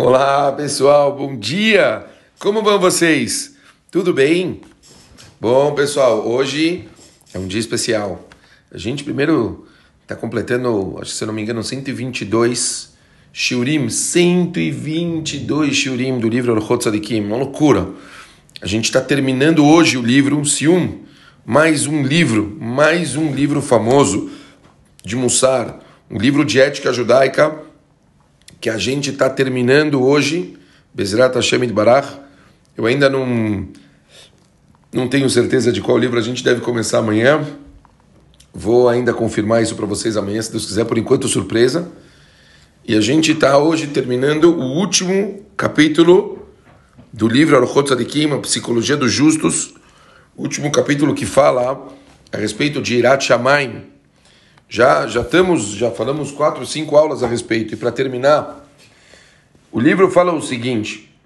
Olá pessoal, bom dia! Como vão vocês? Tudo bem? Bom pessoal, hoje é um dia especial. A gente primeiro está completando, acho que se eu não me engano, 122 shiurim, 122 shiurim do livro Orchot Tzadikim, uma loucura. A gente está terminando hoje o livro Sium, mais um livro, mais um livro famoso de Mussar, um livro de ética judaica que a gente está terminando hoje, Bezrat Hashem Barach. Eu ainda não, não tenho certeza de qual livro a gente deve começar amanhã. Vou ainda confirmar isso para vocês amanhã, se Deus quiser, por enquanto surpresa. E a gente está hoje terminando o último capítulo do livro Aruchot Tzadikim, a Psicologia dos Justos, último capítulo que fala a respeito de Irat Shamayim, já, já estamos, já falamos quatro, cinco aulas a respeito. E para terminar, o livro fala o seguinte: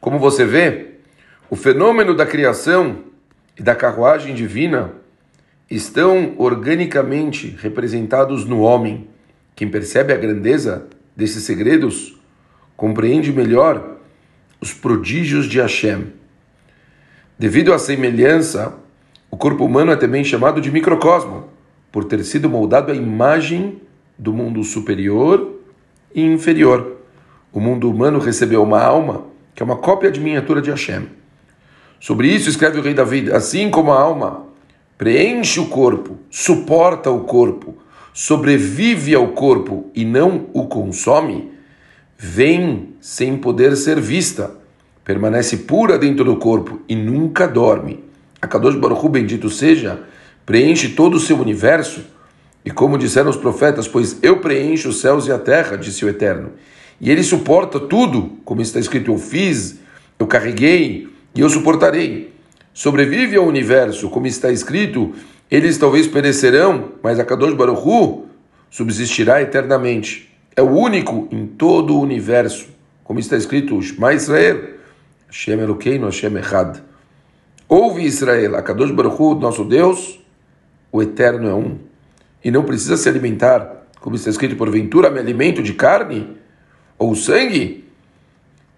como você vê, o fenômeno da criação e da carruagem divina estão organicamente representados no homem. Quem percebe a grandeza desses segredos compreende melhor os prodígios de Hashem. Devido à semelhança, o corpo humano é também chamado de microcosmo por ter sido moldado à imagem do mundo superior e inferior. O mundo humano recebeu uma alma que é uma cópia de miniatura de Hashem. Sobre isso escreve o rei David: assim como a alma preenche o corpo, suporta o corpo, sobrevive ao corpo e não o consome, vem sem poder ser vista, permanece pura dentro do corpo e nunca dorme. A Kadosh Baruch Hu, bendito seja, preenche todo o seu universo, e como disseram os profetas, pois eu preencho os céus e a terra, disse o Eterno. E ele suporta tudo, como está escrito: eu fiz, eu carreguei e eu suportarei. Sobrevive ao universo, como está escrito: eles talvez perecerão, mas a Kadosh Baruch Hu subsistirá eternamente. É o único em todo o universo, como está escrito: Shema Israel, Hashem Elokeinu, Hashem Echad. Ouve Israel, a Kadosh Baruch Hu, nosso Deus, o Eterno é um. E não precisa se alimentar, como está escrito, porventura me alimento de carne ou sangue,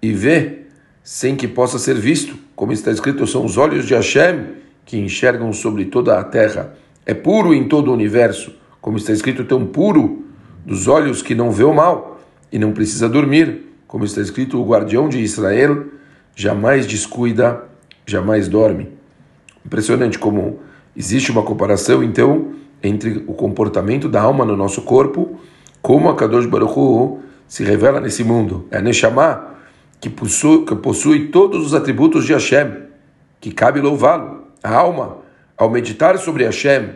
e vê sem que possa ser visto, como está escrito, são os olhos de Hashem que enxergam sobre toda a terra. É puro em todo o universo, como está escrito, tão puro dos olhos que não vê o mal e não precisa dormir, como está escrito, o guardião de Israel jamais descuida, jamais dorme. Impressionante como Existe uma comparação, então, entre o comportamento da alma no nosso corpo, como a Kadosh Baruch Hu se revela nesse mundo. É a Neshama que possui, que possui todos os atributos de Hashem, que cabe louvá-lo. A alma, ao meditar sobre Hashem,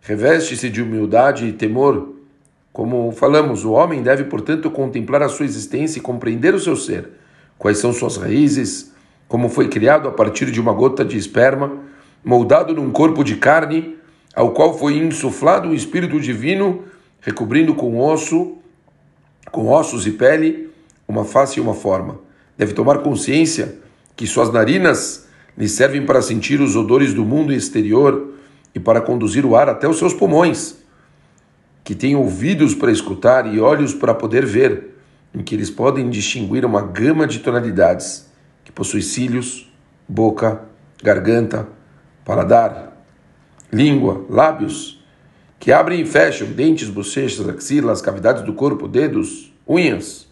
reveste-se de humildade e temor. Como falamos, o homem deve, portanto, contemplar a sua existência e compreender o seu ser. Quais são suas raízes, como foi criado a partir de uma gota de esperma moldado num corpo de carne, ao qual foi insuflado o Espírito Divino, recobrindo com osso, com ossos e pele, uma face e uma forma. Deve tomar consciência que suas narinas lhe servem para sentir os odores do mundo exterior e para conduzir o ar até os seus pulmões, que tem ouvidos para escutar e olhos para poder ver, em que eles podem distinguir uma gama de tonalidades, que possui cílios, boca, garganta, paladar, língua, lábios, que abrem e fecham, dentes, bochechas, axilas, cavidades do corpo, dedos, unhas.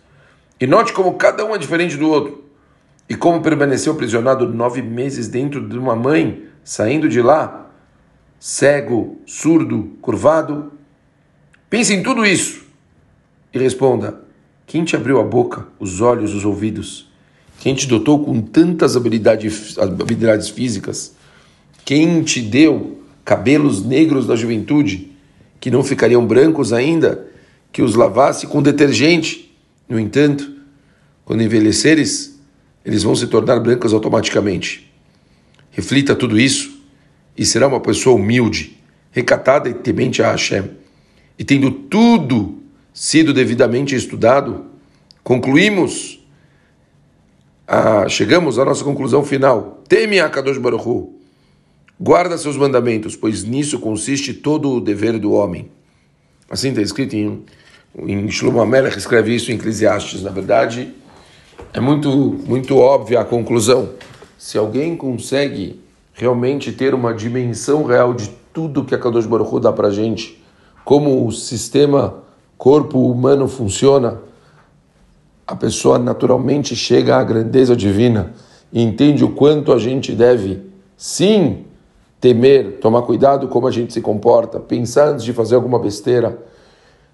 E note como cada um é diferente do outro. E como permaneceu aprisionado nove meses dentro de uma mãe, saindo de lá, cego, surdo, curvado. Pense em tudo isso e responda: quem te abriu a boca, os olhos, os ouvidos? Quem te dotou com tantas habilidades, habilidades físicas? Quem te deu cabelos negros da juventude, que não ficariam brancos ainda, que os lavasse com detergente? No entanto, quando envelheceres, eles vão se tornar brancos automaticamente. Reflita tudo isso e será uma pessoa humilde, recatada e temente a Hashem. E tendo tudo sido devidamente estudado, concluímos, a, chegamos à nossa conclusão final. Teme a Kadosh Baruch Hu. Guarda seus mandamentos, pois nisso consiste todo o dever do homem. Assim está escrito em, em Shlomo Amelech, escreve isso em Eclesiastes. Na verdade, é muito, muito óbvia a conclusão. Se alguém consegue realmente ter uma dimensão real de tudo que a Kadosh Baruch Hu dá para gente, como o sistema corpo humano funciona, a pessoa naturalmente chega à grandeza divina e entende o quanto a gente deve, sim, temer, tomar cuidado como a gente se comporta, pensar antes de fazer alguma besteira,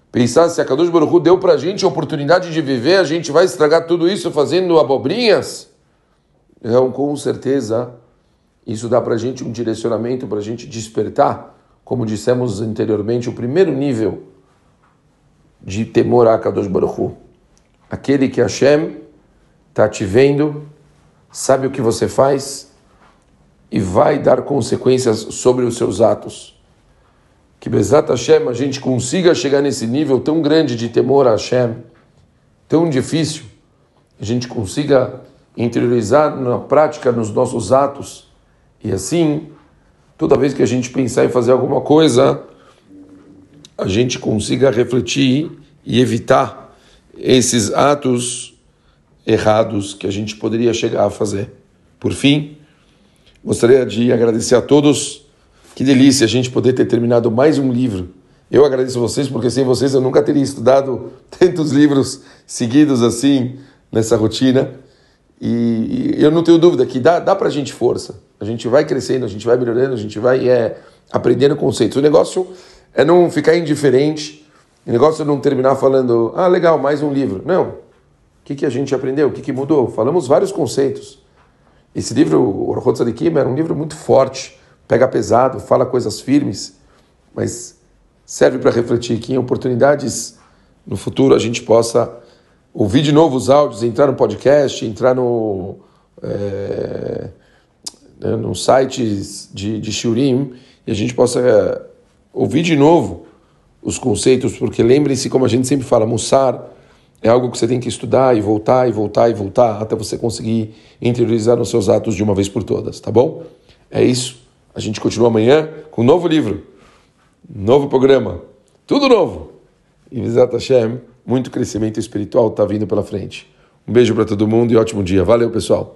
pensar se a Kadosh Baruch Hu deu para a gente a oportunidade de viver, a gente vai estragar tudo isso fazendo abobrinhas? Então, com certeza, isso dá para a gente um direcionamento para a gente despertar, como dissemos anteriormente, o primeiro nível de temor a Kadosh Baruch Hu. Aquele que Hashem está te vendo, sabe o que você faz e vai dar consequências sobre os seus atos. Que Bezat Hashem a gente consiga chegar nesse nível tão grande de temor a Hashem, tão difícil, a gente consiga interiorizar na prática nos nossos atos e assim, toda vez que a gente pensar em fazer alguma coisa, a gente consiga refletir e evitar esses atos errados que a gente poderia chegar a fazer. Por fim, gostaria de agradecer a todos. Que delícia a gente poder ter terminado mais um livro. Eu agradeço a vocês porque sem vocês eu nunca teria estudado tantos livros seguidos assim nessa rotina. E, eu não tenho dúvida que dá, dá para a gente força. A gente vai crescendo, a gente vai melhorando, a gente vai é, aprendendo conceitos. O negócio é não ficar indiferente, o negócio é não terminar falando, ah, legal, mais um livro. Não. O que, que a gente aprendeu? O que, que mudou? Falamos vários conceitos. Esse livro, o Orhot Sadikim, era um livro muito forte, pega pesado, fala coisas firmes, mas serve para refletir que em oportunidades no futuro a gente possa ouvir de novo os áudios, entrar no podcast, entrar no, é, né, nos sites de, de Shurim e a gente possa é, ouvir de novo os conceitos, porque lembrem-se, como a gente sempre fala, Mussar é algo que você tem que estudar e voltar e voltar e voltar até você conseguir interiorizar nos seus atos de uma vez por todas, tá bom? É isso. A gente continua amanhã com um novo livro, novo programa, tudo novo. E Visat Hashem muito crescimento espiritual está vindo pela frente. Um beijo para todo mundo e ótimo dia. Valeu, pessoal.